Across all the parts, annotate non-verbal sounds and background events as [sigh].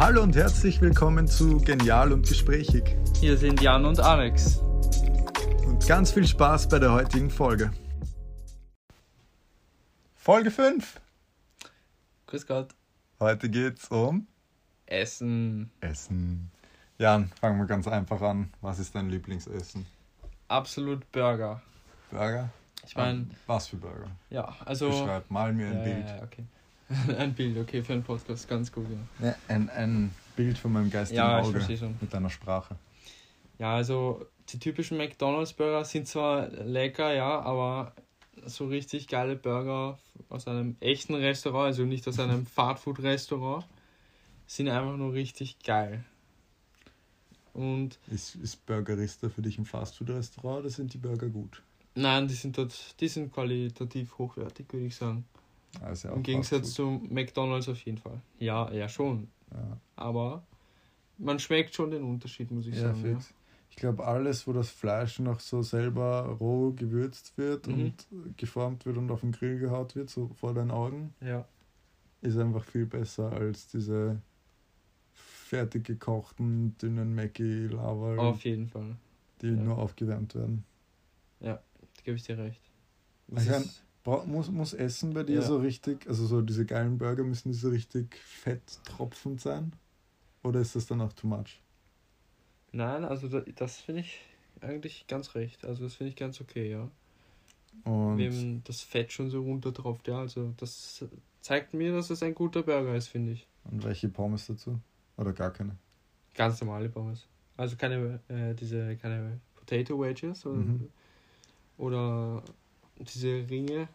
Hallo und herzlich willkommen zu Genial und Gesprächig. Hier sind Jan und Alex. Und ganz viel Spaß bei der heutigen Folge. Folge 5. Grüß Gott. Heute geht's um Essen. Essen. Jan, fangen wir ganz einfach an. Was ist dein Lieblingsessen? Absolut Burger. Burger? Ich meine, Was für Burger? ja, also. Beschreib mal mir ein ja, Bild. Okay. [laughs] ein Bild, okay, für einen Podcast, ganz gut, ja. Ja, ein, ein Bild von meinem geistigen Ja, Auge mit deiner Sprache. Ja, also die typischen McDonalds-Burger sind zwar lecker, ja, aber so richtig geile Burger aus einem echten Restaurant, also nicht aus einem [laughs] Fastfood-Restaurant, sind einfach nur richtig geil. Und Ist, ist Burgerista für dich ein Fastfood-Restaurant oder sind die Burger gut? nein, die sind dort, die sind qualitativ hochwertig, würde ich sagen. Also ja Im Gegensatz zu McDonalds auf jeden Fall. Ja, ja schon. Ja. Aber man schmeckt schon den Unterschied, muss ich Ja, sagen. Ja. fix. Ich glaube, alles, wo das Fleisch noch so selber roh gewürzt wird Mhm. und geformt wird und auf den Grill gehaut wird, so vor deinen Augen, ja. ist einfach viel besser als diese fertig gekochten, dünnen Mackie Lava, Auf jeden Fall. die ja. nur aufgewärmt werden. Da gebe ich dir recht. Ich Das Bra muss, muss Essen bei dir Ja. so richtig, also so diese geilen Burger, müssen die so richtig fetttropfend sein? Oder ist das dann auch too much? nein, also da, das finde ich eigentlich ganz recht. Also das finde ich ganz okay, ja. Und Wem das Fett schon so runtertropft, ja. Also das zeigt mir, dass es ein guter Burger ist, finde ich. Und welche Pommes dazu? Oder gar keine? Ganz normale Pommes. Also keine, äh, diese, keine Potato Wedges oder, Mhm. oder diese Ringe.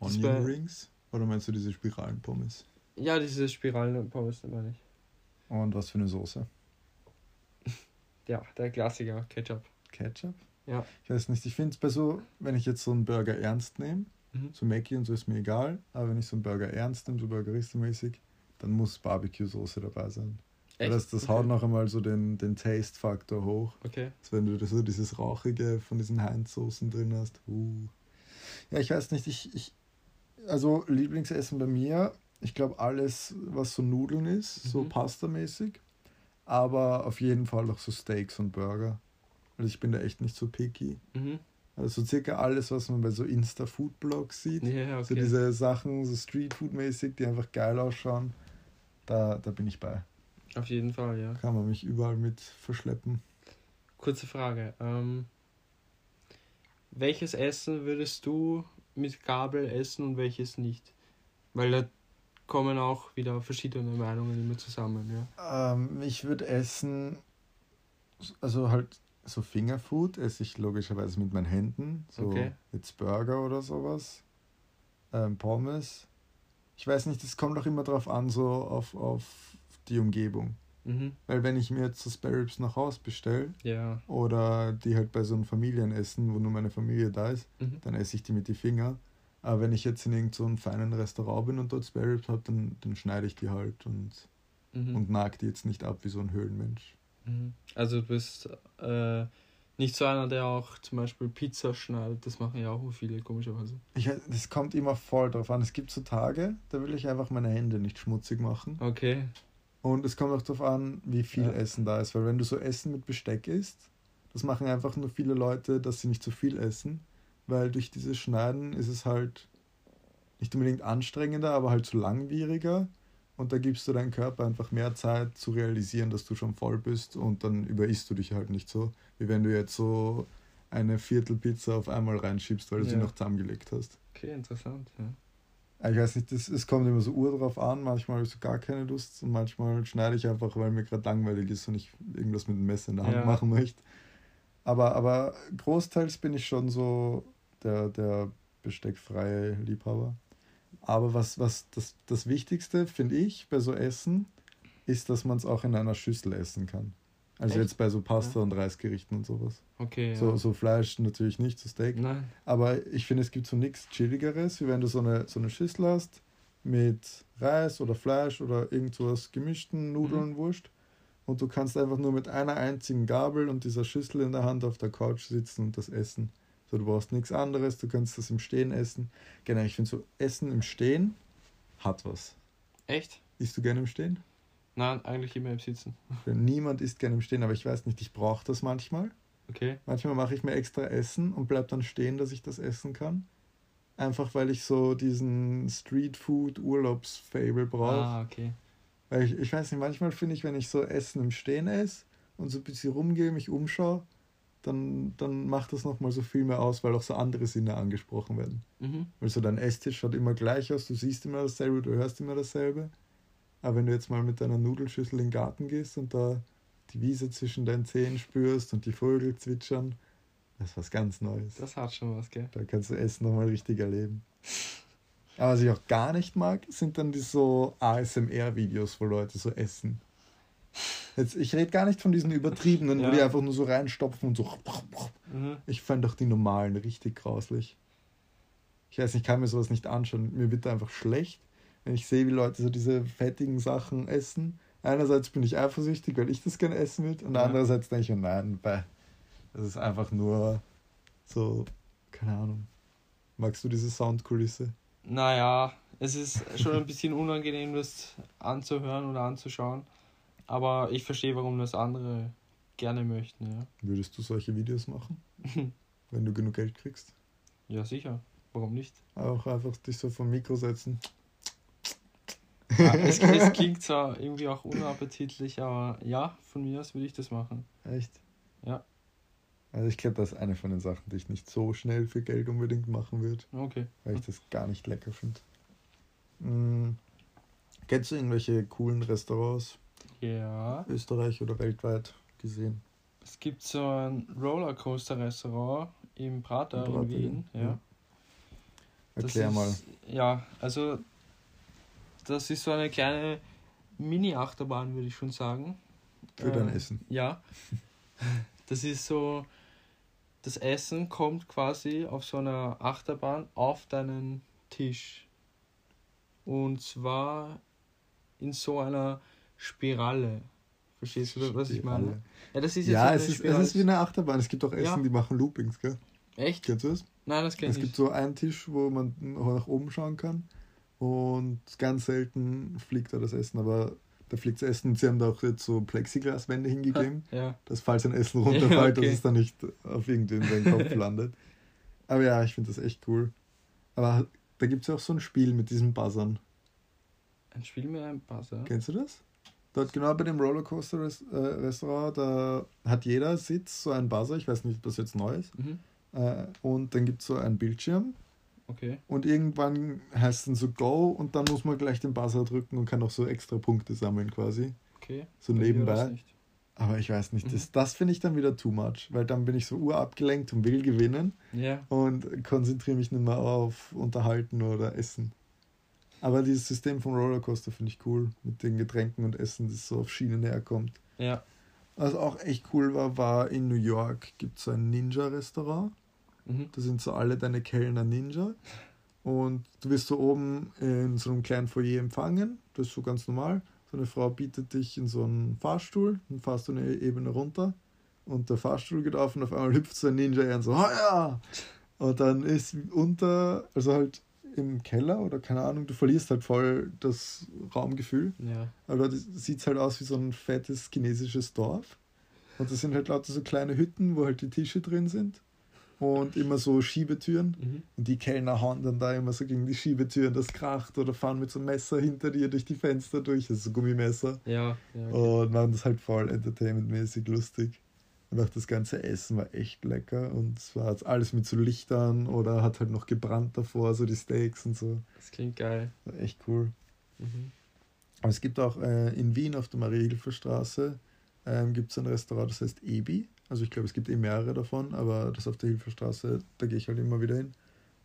Onion Rings? Oder meinst du diese Spiralenpommes? Ja, diese Spiralen-Pommes, meine ich. Und was für eine Soße? [laughs] Ja, der Klassiker, Ketchup. Ketchup? Ja. Ich weiß nicht, ich finde es bei so, wenn ich jetzt so einen Burger ernst nehme, Mhm. so Mackie und so ist mir egal, aber wenn ich so einen Burger ernst nehme, so Burgerista-mäßig, dann muss Barbecue-Soße dabei sein. Weil das, das Okay. haut noch einmal so den, den Taste-Faktor hoch. Okay. Als wenn du so dieses Rauchige von diesen Heinz-Soßen drin hast. Uh. Ja, ich weiß nicht, ich, ich also Lieblingsessen bei mir, ich glaube alles, was so Nudeln ist, so Mhm. Pasta-mäßig, aber auf jeden Fall auch so Steaks und Burger. Also ich bin da echt nicht so picky. Mhm. Also so circa alles, was man bei so Insta-Food-Blogs sieht. So okay. diese Sachen, so Street-Food-mäßig, die einfach geil ausschauen. Da, da bin ich bei. Auf jeden Fall, ja. Kann man mich überall mit verschleppen. Kurze Frage. Ähm, welches Essen würdest du mit Gabel essen und welches nicht? Weil da kommen auch wieder verschiedene Meinungen immer zusammen, ja. Ähm, ich würde essen, also halt so Fingerfood esse ich logischerweise mit meinen Händen. So Okay. jetzt Burger oder sowas. Ähm, Pommes. Ich weiß nicht, es kommt auch immer drauf an, so auf, auf die Umgebung. Mhm. Weil wenn ich mir jetzt so Spare Ribs nach Haus bestelle Ja. oder die halt bei so einem Familienessen, wo nur meine Familie da ist, Mhm. dann esse ich die mit die Finger. Aber wenn ich jetzt in irgendeinem so einem feinen Restaurant bin und dort Spare Ribs habe, dann, dann schneide ich die halt und, Mhm. und nag die jetzt nicht ab wie so ein Höhlenmensch. Mhm. Also du bist äh, nicht so einer, der auch zum Beispiel Pizza schneidet. Das machen ja auch viele, komischerweise. Ich, das kommt immer voll drauf an. Es gibt so Tage, da will ich einfach meine Hände nicht schmutzig machen. Okay. Und es kommt auch darauf an, wie viel Ja. Essen da ist. Weil wenn du so Essen mit Besteck isst, das machen einfach nur viele Leute, dass sie nicht so viel essen. Weil durch dieses Schneiden ist es halt nicht unbedingt anstrengender, aber halt so langwieriger. Und da gibst du deinem Körper einfach mehr Zeit zu realisieren, dass du schon voll bist und dann überisst du dich halt nicht so, wie wenn du jetzt so eine Viertelpizza auf einmal reinschiebst, weil du sie Ja. noch zusammengelegt hast. Okay, interessant. Ja. Ich weiß nicht, das, es kommt immer so Uhr drauf an. Manchmal habe ich so gar keine Lust und manchmal schneide ich einfach, weil mir gerade langweilig ist und ich irgendwas mit dem Messer in der Hand Ja. machen möchte. Aber, aber großteils bin ich schon so der, der besteckfreie Liebhaber. Aber was, was das, das Wichtigste, finde ich, bei so Essen, ist, dass man es auch in einer Schüssel essen kann. Also Echt? jetzt bei so Pasta und Reisgerichten und sowas. Okay. Ja. So, so Fleisch natürlich nicht, so Steak. Nein. Aber ich finde, es gibt so nichts Chilligeres, wie wenn du so eine, so eine Schüssel hast mit Reis oder Fleisch oder irgendwas gemischten Nudeln, Wurst. Und du kannst einfach nur mit einer einzigen Gabel und dieser Schüssel in der Hand auf der Couch sitzen und das essen. So, du brauchst nichts anderes, du kannst das im Stehen essen. Genau, ich finde so Essen im Stehen hat was. Echt? Isst du gerne im Stehen? Nein, eigentlich immer im Sitzen. Niemand isst gerne im Stehen, aber ich weiß nicht, ich brauche das manchmal. Okay. Manchmal mache ich mir extra Essen und bleib dann stehen, dass ich das essen kann. Einfach weil ich so diesen Street-Food-Urlaubs-Fable brauche. Ah, okay. Weil ich, ich weiß nicht, manchmal finde ich, wenn ich so Essen im Stehen esse und so ein bisschen rumgehe, mich umschaue, dann, dann macht das nochmal so viel mehr aus, weil auch so andere Sinne angesprochen werden. Mhm. Weil so dein Esstisch schaut immer gleich aus, du siehst immer dasselbe, du hörst immer dasselbe. Aber wenn du jetzt mal mit deiner Nudelschüssel in den Garten gehst und da die Wiese zwischen deinen Zehen spürst und die Vögel zwitschern, das ist was ganz Neues. Das hat schon was, gell? Da kannst du Essen nochmal richtig erleben. Aber was ich auch gar nicht mag, sind dann die so ASMR-Videos, wo Leute so essen. Jetzt, ich rede gar nicht von diesen übertriebenen, Ja. wo die einfach nur so reinstopfen und so. Mhm. Ich fand doch die normalen richtig grauslich. Ich weiß nicht, ich kann mir sowas nicht anschauen. Mir wird da einfach schlecht, wenn ich sehe, wie Leute so diese fettigen Sachen essen. Einerseits bin ich eifersüchtig, weil ich das gerne essen will, und Ja. andererseits denke ich mir, nein, bäh. das ist einfach nur so, keine Ahnung. Magst du diese Soundkulisse? Naja, es ist schon ein bisschen unangenehm, das anzuhören oder anzuschauen. Aber ich verstehe, warum das andere gerne möchten, ja. Würdest du solche Videos machen, [laughs] wenn du genug Geld kriegst? Ja, sicher. Warum nicht? Auch einfach dich so vom Mikro setzen. Ja, [laughs] es, es klingt zwar irgendwie auch unappetitlich, aber ja, von mir aus würde ich das machen. Echt? Ja. Also ich glaube, das ist eine von den Sachen, die ich nicht so schnell für Geld unbedingt machen würde, Okay. weil ich das gar nicht lecker finde. Mm. Kennst du irgendwelche coolen Restaurants, Ja. Österreich oder weltweit gesehen? Es gibt so ein Rollercoaster-Restaurant im Prater Im Prater, in Wien. ja. Ja. Erklär ist, mal. Ja, also das ist so eine kleine Mini-Achterbahn, würde ich schon sagen. Für dein Äh, Essen. Ja. [laughs] Das ist so, das Essen kommt quasi auf so einer Achterbahn auf deinen Tisch. Und zwar in so einer Spirale. Verstehst du, was ich meine? Ja, das ist jetzt Ja, so es ist, es ist wie eine Achterbahn. Es gibt auch Essen, Ja. die machen Loopings, gell? Echt? Kennst du das? Nein, das kenne Es ich gibt nicht. so einen Tisch, wo man nach oben schauen kann. Und ganz selten fliegt da das Essen, aber da fliegt das Essen. Sie haben da auch jetzt so Plexiglaswände hingegeben, [laughs] Ja. dass falls ein Essen [laughs] runterfällt, okay. dass es dann nicht auf irgendwen Kopf landet. Aber ja, ich finde das echt cool. Aber da gibt es ja auch so ein Spiel mit diesen Buzzern. Ein Spiel mit einem Buzzer. Kennst du das? Dort genau bei dem Rollercoaster-Restaurant, da hat jeder Sitz so einen Buzzer. Ich weiß nicht, ob das jetzt neu ist. Mhm. Äh, Und dann gibt es so einen Bildschirm. Okay. Und irgendwann heißt es dann so Go und dann muss man gleich den Buzzer drücken und kann auch so extra Punkte sammeln quasi. Okay. So Bei das nebenbei. Aber ich weiß nicht, Mhm. das, das finde ich dann wieder too much, weil dann bin ich so urabgelenkt und will gewinnen Ja. und konzentriere mich nicht mehr auf Unterhalten oder Essen. Aber dieses System vom Rollercoaster finde ich cool, mit den Getränken und Essen, das so auf Schienen herkommt. Ja. Was auch echt cool war, war in New York gibt es ein Ninja-Restaurant. Mhm. Da sind so alle deine Kellner Ninja. Und du wirst so oben in so einem kleinen Foyer empfangen. Das ist so ganz normal. So eine Frau bietet dich in so einen Fahrstuhl. Dann fahrst du eine Ebene runter. Und der Fahrstuhl geht auf und auf einmal hüpft so ein Ninja und so, "Ha, ja! Und dann ist unter, also halt im Keller oder keine Ahnung, du verlierst halt voll das Raumgefühl. Ja. Aber da sieht es halt aus wie so ein fettes chinesisches Dorf. Und das sind halt lauter so kleine Hütten, wo halt die Tische drin sind. Und immer so Schiebetüren. Mhm. Und die Kellner hauen dann da immer so gegen die Schiebetüren, das kracht. Oder fahren mit so einem Messer hinter dir durch die Fenster durch. Das ist so Gummimesser. Ja. ja okay. Und machen das halt voll entertainmentmäßig lustig. Und auch das ganze Essen war echt lecker. Und es war alles mit so Lichtern oder hat halt noch gebrannt davor, so die Steaks und so. Das klingt geil. War echt cool. Mhm. Aber es gibt auch äh, in Wien auf der Marie-Hilfer-Straße ähm, gibt es ein Restaurant, das heißt Ebi. Also ich glaube, es gibt eh mehrere davon, aber das auf der Hilferstraße, da gehe ich halt immer wieder hin.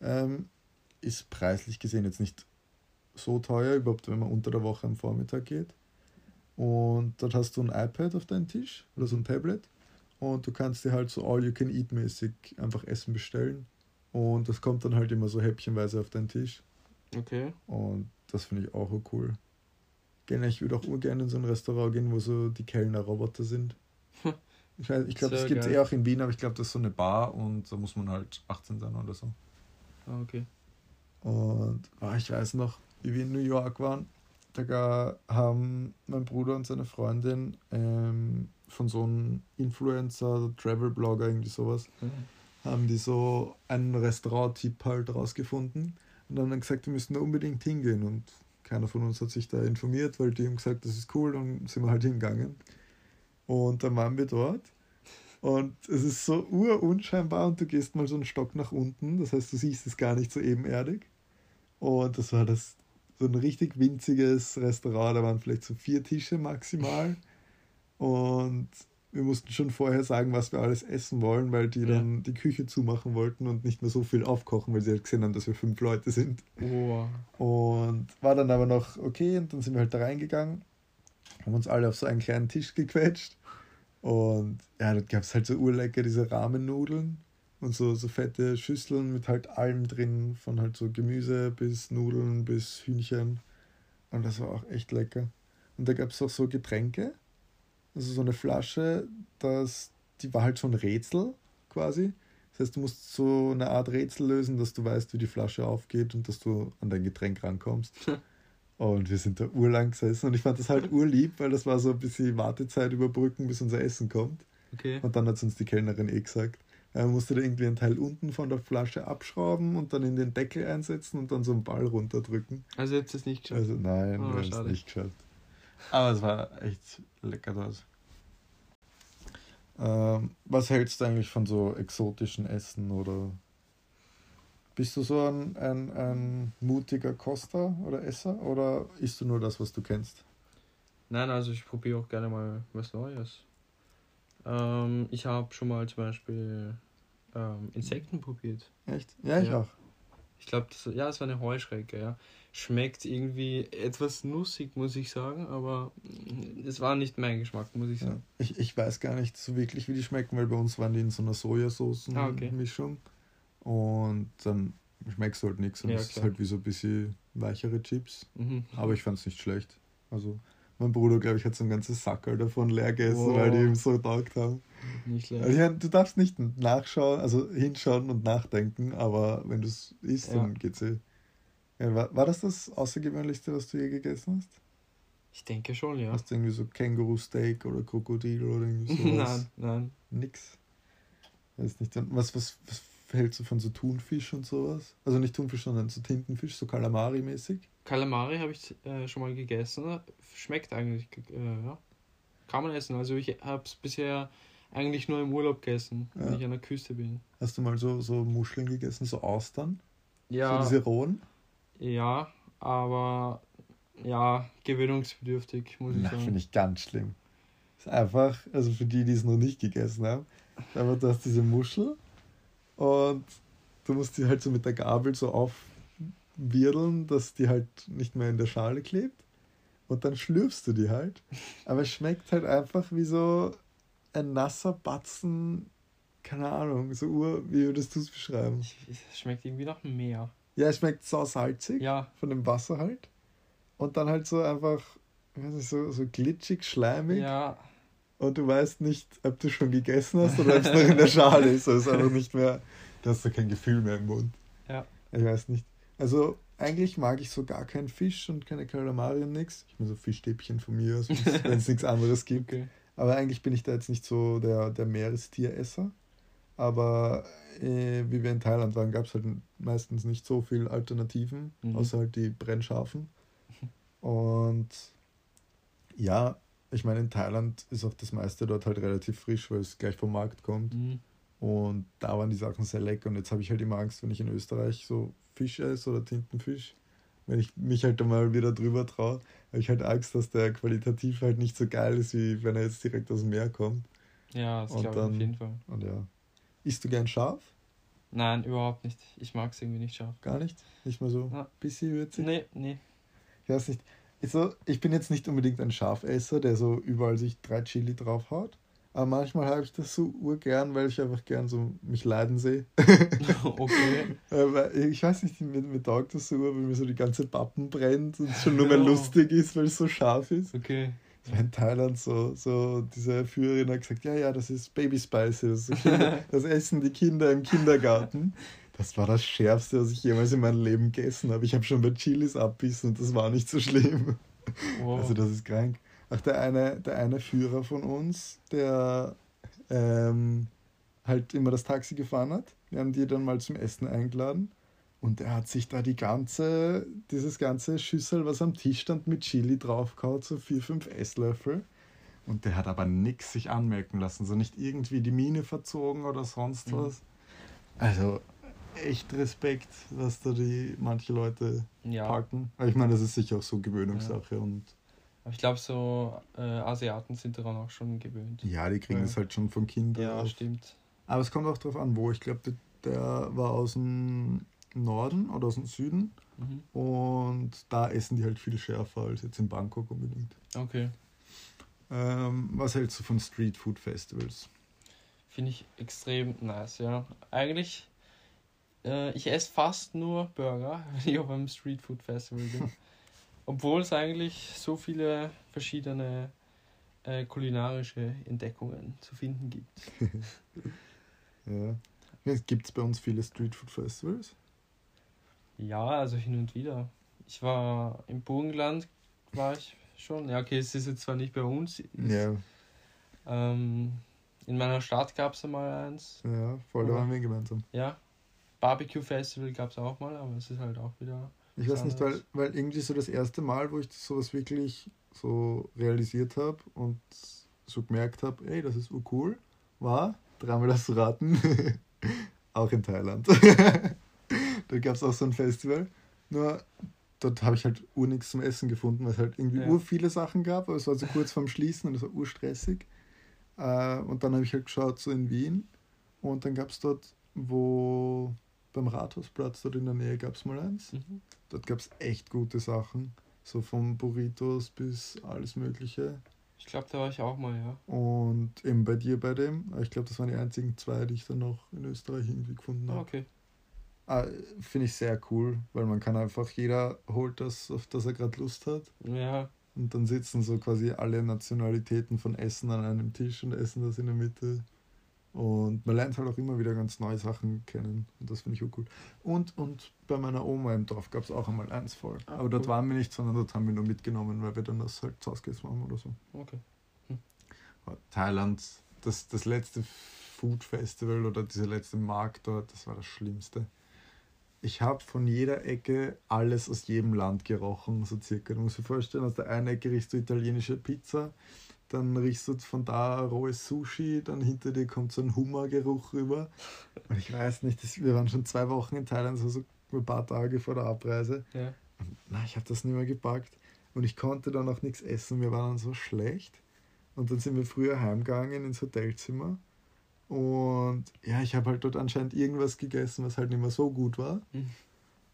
Ähm, ist preislich gesehen jetzt nicht so teuer, überhaupt wenn man unter der Woche am Vormittag geht. Und dort hast du ein iPad auf deinem Tisch oder so ein Tablet und du kannst dir halt so all-you-can-eat-mäßig einfach Essen bestellen. Und das kommt dann halt immer so häppchenweise auf deinen Tisch. Okay. Und das finde ich auch cool. Gerne, ich würde auch urgerne in so ein Restaurant gehen, wo so die Kellner Roboter sind. [laughs] Ich, weiß- ich glaube, das gibt es eh auch in Wien, aber ich glaube, das ist so eine Bar und da muss man halt 18 sein oder so. Ah, okay. Und ah, ich weiß noch, wie wir in New York waren da haben mein Bruder und seine Freundin ähm, von so einem Influencer, Travel-Blogger, irgendwie sowas, mhm. haben die so einen Restaurant-Tipp halt rausgefunden und dann haben gesagt, wir müssen da unbedingt hingehen und keiner von uns hat sich da informiert, weil die haben gesagt, das ist cool, dann sind wir halt hingegangen. Und dann waren wir dort und es ist so urunscheinbar und du gehst mal so einen Stock nach unten, das heißt, du siehst es gar nicht so ebenerdig. Und das war das so ein richtig winziges Restaurant, da waren vielleicht so vier Tische maximal. Und wir mussten schon vorher sagen, was wir alles essen wollen, weil die ja. dann die Küche zumachen wollten und nicht mehr so viel aufkochen, weil sie halt gesehen haben, dass wir fünf Leute sind. Oh. Und war dann aber noch okay und dann sind wir halt da reingegangen, haben uns alle auf so einen kleinen Tisch gequetscht und ja, da gab es halt so urlecker diese Rahmennudeln und so, so fette Schüsseln mit halt allem drin, von halt so Gemüse bis Nudeln bis Hühnchen. Und das war auch echt lecker. Und da gab es auch so Getränke, also so eine Flasche, das, die war halt so ein Rätsel quasi. Das heißt, du musst so eine Art Rätsel lösen, dass du weißt, wie die Flasche aufgeht und dass du an dein Getränk rankommst. [laughs] und wir sind da urlang gesessen und ich fand das halt urlieb, weil das war so ein bisschen Wartezeit überbrücken, bis unser Essen kommt. Okay. Und dann hat uns die Kellnerin eh gesagt, er musste da irgendwie einen Teil unten von der Flasche abschrauben und dann in den Deckel einsetzen und dann so einen Ball runterdrücken. Also jetzt es nicht geschafft? Also nein, oh, wir haben es nicht geschafft. Aber es war echt lecker dort. Ähm, was hältst du eigentlich von so exotischen Essen oder bist du so ein, ein, ein mutiger Koster oder Esser oder isst du nur das, was du kennst? Nein, also ich probiere auch gerne mal was Neues. Ähm, ich habe schon mal zum Beispiel ähm, Insekten probiert. Echt? Ja, ich ja. auch. Ich glaube, ja, es war eine Heuschrecke, ja. Schmeckt irgendwie etwas nussig, muss ich sagen, aber es war nicht mein Geschmack, muss ich sagen. Ja. Ich, ich weiß gar nicht so wirklich, wie die schmecken, weil bei uns waren die in so einer Sojasauce-Mischung. Ah, okay. Und dann schmeckst du halt nichts und es ja, ist halt wie so ein bisschen weichere Chips. Mhm. Aber ich fand es nicht schlecht. Also mein Bruder, glaube ich, hat so ein ganzes Sackerl davon leer gegessen, wow. weil die ihm so taugt haben. Nicht schlecht. Also, ja, du darfst nicht nachschauen, also hinschauen und nachdenken, aber wenn du es isst, ja. dann geht's eh. Ja, war, war das das Außergewöhnlichste, was du je gegessen hast? Ich denke schon, ja. Hast du irgendwie so Känguru-Steak oder Krokodil oder irgendwie [laughs] sowas? nein, nein. Nix. Weiß nicht. Was, was, was hältst du von so Thunfisch und sowas? Also nicht Thunfisch, sondern so Tintenfisch, so Kalamari-mäßig? Kalamari habe ich äh, schon mal gegessen. Schmeckt eigentlich, äh, ja. Kann man essen. Also ich habe es bisher eigentlich nur im Urlaub gegessen, ja. wenn ich an der Küste bin. Hast du mal so, so Muscheln gegessen, so Austern? Ja. So diese rohen? Ja, aber ja, gewöhnungsbedürftig, muss ich Na, sagen. finde ich ganz schlimm. Ist einfach, also für die, die es noch nicht gegessen haben, aber du hast diese Muschel und du musst die halt so mit der Gabel so auf wirdeln, dass die halt nicht mehr in der Schale klebt. Und dann schlürfst du die halt. Aber es schmeckt halt einfach wie so ein nasser Batzen, keine Ahnung, so ur, wie würdest du es beschreiben? Es schmeckt irgendwie nach Meer. Ja, es schmeckt so salzig. Ja. Von dem Wasser halt. Und dann halt so einfach, ich weiß nicht, so, so glitschig, schleimig. Ja. Und du weißt nicht, ob du schon gegessen hast oder ob es noch in der Schale ist. Also es ist einfach nicht mehr, du hast da kein Gefühl mehr im Mund. Ja. Ich weiß nicht. Also eigentlich mag ich so gar keinen Fisch und keine Kalamari und nichts. Ich meine so Fischstäbchen von mir wenn es nichts anderes gibt. Okay. Aber eigentlich bin ich da jetzt nicht so der, der Meerestieresser. Aber äh, wie wir in Thailand waren, gab es halt meistens nicht so viele Alternativen, mhm. außer halt die brennscharfen. [laughs] Und ja, ich meine, in Thailand ist auch das meiste dort halt relativ frisch, weil es gleich vom Markt kommt. Mhm. Und da waren die Sachen sehr lecker. Und jetzt habe ich halt immer Angst, wenn ich in Österreich so Fisch esse oder Tintenfisch, wenn ich mich halt einmal wieder drüber traue, habe ich halt Angst, dass der qualitativ halt nicht so geil ist, wie wenn er jetzt direkt aus dem Meer kommt. Ja, das glaube ich auf jeden Fall. Und ja. Isst du gern scharf? Nein, überhaupt nicht. Ich mag es irgendwie nicht scharf. Gar nicht? Nicht mal so ein bisschen würzig? Nee, nee. Ich weiß nicht. Also, ich bin jetzt nicht unbedingt ein Schafesser, der so überall sich drei Chili draufhaut. Aber manchmal habe ich das so urgern, weil ich einfach gern so mich leiden sehe. [laughs] okay. [laughs] ich weiß nicht, mir, mir taugt das so, wenn mir so die ganze Pappen brennt und es schon nur mehr oh. lustig ist, weil es so scharf ist. Okay. Das war in Thailand so, so diese Führerin hat gesagt, ja, ja, das ist Baby Spice, das, so [laughs] das essen die Kinder im Kindergarten. Das war das Schärfste, was ich jemals in meinem Leben gegessen habe. Ich habe schon bei Chilis abbissen und das war nicht so schlimm. Wow. Also das ist krank. Ach, der eine, der eine Führer von uns, der ähm, halt immer das Taxi gefahren hat. Wir haben die dann mal zum Essen eingeladen. Und er hat sich da die ganze, dieses ganze Schüssel, was am Tisch stand, mit Chili draufgehauen, so vier, fünf Esslöffel. Und der hat aber nichts sich anmerken lassen, so nicht irgendwie die Mine verzogen oder sonst mhm. was. Also echt Respekt, was da die manche Leute ja. packen. Aber ich meine, das ist sicher auch so Gewöhnungssache ja. und ich glaube, so äh, Asiaten sind daran auch schon gewöhnt. Ja, die kriegen ja. das halt schon von Kindern. Ja, auf. stimmt. Aber es kommt auch darauf an, wo. Ich glaube, der, der, war aus dem Norden oder aus dem Süden. Mhm. Und da essen die halt viel schärfer als jetzt in Bangkok unbedingt. Okay. Ähm, was hältst du von Street Food Festivals? Finde ich extrem nice, ja. Eigentlich, äh, ich esse fast nur Burger, [laughs] wenn ich auf einem Street Food Festival bin. [laughs] Obwohl es eigentlich so viele verschiedene äh, kulinarische Entdeckungen zu finden gibt. [laughs] ja. Gibt es bei uns viele Street Food Festivals? Ja, also hin und wieder. Ich war im Burgenland, war ich schon. Ja, okay, es ist jetzt zwar nicht bei uns. ja. Ähm, in meiner Stadt gab es einmal eins. Ja, voll, da waren wir gemeinsam. Ja. Barbecue Festival gab es auch mal, aber es ist halt auch wieder. Ich weiß nicht, weil, weil irgendwie so das erste Mal, wo ich sowas wirklich so realisiert habe und so gemerkt habe, ey, das ist cool, war, dreimal das raten, [laughs] auch in Thailand. [laughs] da gab es auch so ein Festival. Nur dort habe ich halt ur nichts zum Essen gefunden, weil es halt irgendwie ja. ur viele Sachen gab, aber es war so kurz vorm Schließen und es war urstressig. Äh, und dann habe ich halt geschaut, so in Wien. Und dann gab es dort, wo beim Rathausplatz dort in der Nähe gab es mal eins. Mhm. Dort gab es echt gute Sachen. So von Burritos bis alles Mögliche. Ich glaube, da war ich auch mal, ja. Und eben bei dir bei dem. Ich glaube, das waren die einzigen zwei, die ich dann noch in Österreich irgendwie gefunden habe. Okay. Ah, Finde ich sehr cool, weil man kann einfach, jeder holt das, auf das er gerade Lust hat. Ja. Und dann sitzen so quasi alle Nationalitäten von Essen an einem Tisch und essen das in der Mitte. Und man lernt halt auch immer wieder ganz neue Sachen kennen. Und das finde ich auch cool. Und, und bei meiner Oma im Dorf gab es auch einmal eins voll. Ah, Aber cool. dort waren wir nicht, sondern dort haben wir nur mitgenommen, weil wir dann das halt zu Hause gegessen haben oder so. Okay. Hm. Thailand, das, das letzte Food Festival oder dieser letzte Markt dort, das war das Schlimmste ich habe von jeder Ecke alles aus jedem Land gerochen, so circa. Du musst dir vorstellen, aus der einen Ecke riechst du italienische Pizza, dann riechst du von da rohes Sushi, dann hinter dir kommt so ein Hummergeruch rüber. Und ich weiß nicht, das, wir waren schon zwei Wochen in Thailand, so, so ein paar Tage vor der Abreise. Ja. Und, na, ich habe das nicht mehr gepackt. Und ich konnte dann auch nichts essen, wir waren dann so schlecht. Und dann sind wir früher heimgegangen ins Hotelzimmer und ja, ich habe halt dort anscheinend irgendwas gegessen, was halt nicht mehr so gut war. Mhm.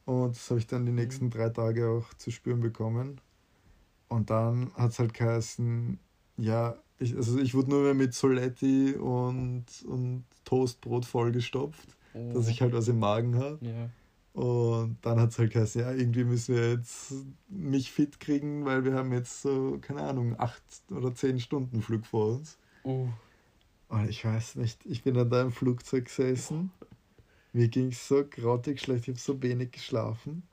Und das habe ich dann die nächsten mhm. drei Tage auch zu spüren bekommen. Und dann hat es halt geheißen, ja, ich, also ich wurde nur mehr mit Soletti und, und Toastbrot vollgestopft, oh. dass ich halt was im Magen habe. Ja. Und dann hat es halt geheißen, ja, irgendwie müssen wir jetzt mich fit kriegen, weil wir haben jetzt so, keine Ahnung, acht oder zehn Stunden Flug vor uns. Oh. Und ich weiß nicht, ich bin an da im Flugzeug gesessen. Mir ging es so grautig schlecht, ich habe so wenig geschlafen.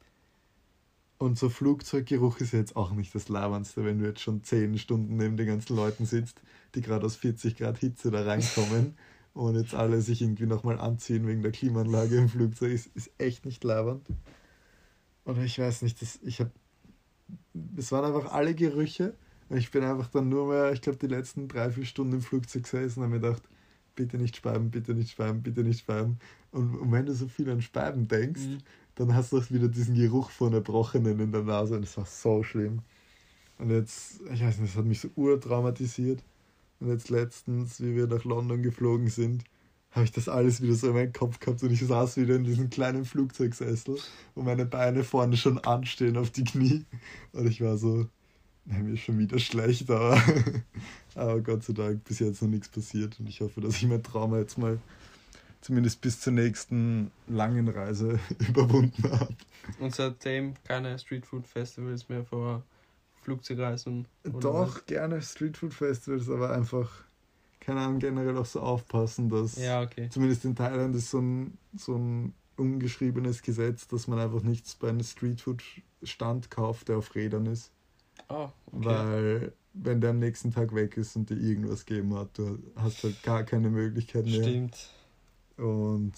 Und so Flugzeuggeruch ist jetzt auch nicht das Labernste, wenn du jetzt schon 10 Stunden neben den ganzen Leuten sitzt, die gerade aus 40 Grad Hitze da reinkommen [laughs] und jetzt alle sich irgendwie nochmal anziehen wegen der Klimaanlage im Flugzeug. Ist, ist echt nicht labernd. Und ich weiß nicht, das, ich habe. Es waren einfach alle Gerüche ich bin einfach dann nur mehr, ich glaube, die letzten drei, vier Stunden im Flugzeug gesessen und habe mir gedacht, bitte nicht speiben, bitte nicht speiben, bitte nicht speiben. Und, und wenn du so viel an Speiben denkst, mhm. Dann hast du auch wieder diesen Geruch von Erbrochenen in der Nase und das war so schlimm. Und jetzt, ich weiß nicht, das hat mich so urtraumatisiert. Und jetzt letztens, wie wir nach London geflogen sind, habe ich das alles wieder so in meinem Kopf gehabt und ich saß wieder in diesem kleinen Flugzeugsessel und meine Beine vorne schon anstehen auf die Knie. Und ich war so, mir ist schon wieder schlecht, aber, [laughs] aber Gott sei Dank bis jetzt noch nichts passiert und ich hoffe, dass ich mein Trauma jetzt mal zumindest bis zur nächsten langen Reise [laughs] überwunden habe. Und seitdem keine Streetfood Festivals mehr vor Flugzeugreisen? Doch, was? gerne Streetfood Festivals, aber einfach, keine Ahnung, generell auch so aufpassen, dass ja, okay. zumindest in Thailand ist so ein, so ein ungeschriebenes Gesetz, dass man einfach nichts bei einem Streetfood Stand kauft, der auf Rädern ist. Oh, okay. Weil, wenn der am nächsten Tag weg ist und dir irgendwas gegeben hat, du hast halt gar keine Möglichkeit mehr. Stimmt. Und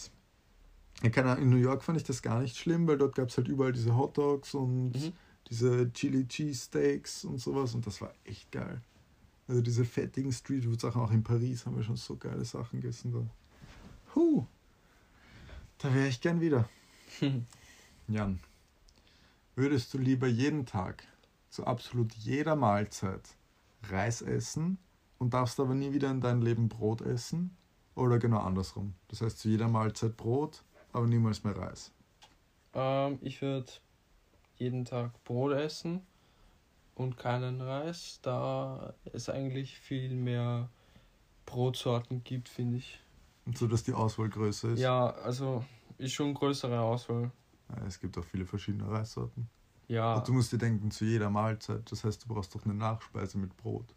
in New York fand ich das gar nicht schlimm, weil dort gab es halt überall diese Hot Dogs und mhm. diese Chili Cheese Steaks und sowas und das war echt geil. Also diese fettigen Streetfood-Sachen, auch in Paris haben wir schon so geile Sachen gegessen da. Huh. Da wäre ich gern wieder. [laughs] Jan, würdest du lieber jeden Tag zu absolut jeder Mahlzeit Reis essen und darfst aber nie wieder in deinem Leben Brot essen? Oder genau andersrum? Das heißt zu jeder Mahlzeit Brot, aber niemals mehr Reis. Ähm, ich würde jeden Tag Brot essen und keinen Reis, da es eigentlich viel mehr Brotsorten gibt, finde ich. Und so, dass die Auswahl größer ist? Ja, also ist schon größere Auswahl. Ja, es gibt auch viele verschiedene Reissorten. Ja. Und du musst dir denken, zu jeder Mahlzeit, das heißt, du brauchst doch eine Nachspeise mit Brot.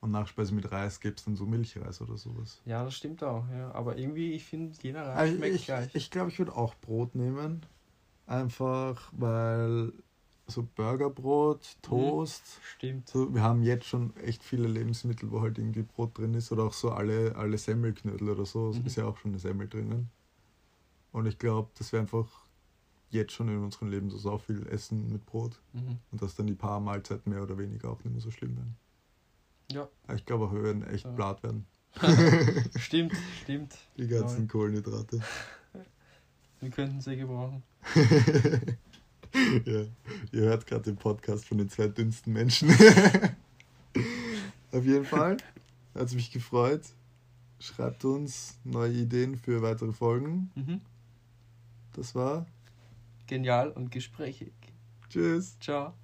Und Nachspeise mit Reis gibt es dann so Milchreis oder sowas. Ja, das stimmt auch, ja. Aber irgendwie, ich finde, jeder Reis schmeckt ich, gleich. Ich glaube, ich würde auch Brot nehmen. Einfach, weil so Burgerbrot, mhm. Toast. Mhm, stimmt. So, wir haben jetzt schon echt viele Lebensmittel, wo halt irgendwie Brot drin ist. Oder auch so alle, alle Semmelknödel oder so. Mhm. Ist ja auch schon eine Semmel drinnen. Und ich glaube, das wäre einfach jetzt schon in unserem Leben so, so viel Essen mit Brot. Mhm. Und dass dann die paar Mahlzeiten mehr oder weniger auch nicht mehr so schlimm werden. Ja. Ich glaube werden echt ja. blatt werden. [laughs] stimmt, stimmt. Die ganzen Nein. Kohlenhydrate. [laughs] Wir könnten sie gebrauchen. [laughs] ja, ihr hört gerade den Podcast von den zwei dünnsten Menschen. Auf jeden Fall hat es mich gefreut. Schreibt uns neue Ideen für weitere Folgen. Mhm. Das war genial und gesprächig. Tschüss. Ciao.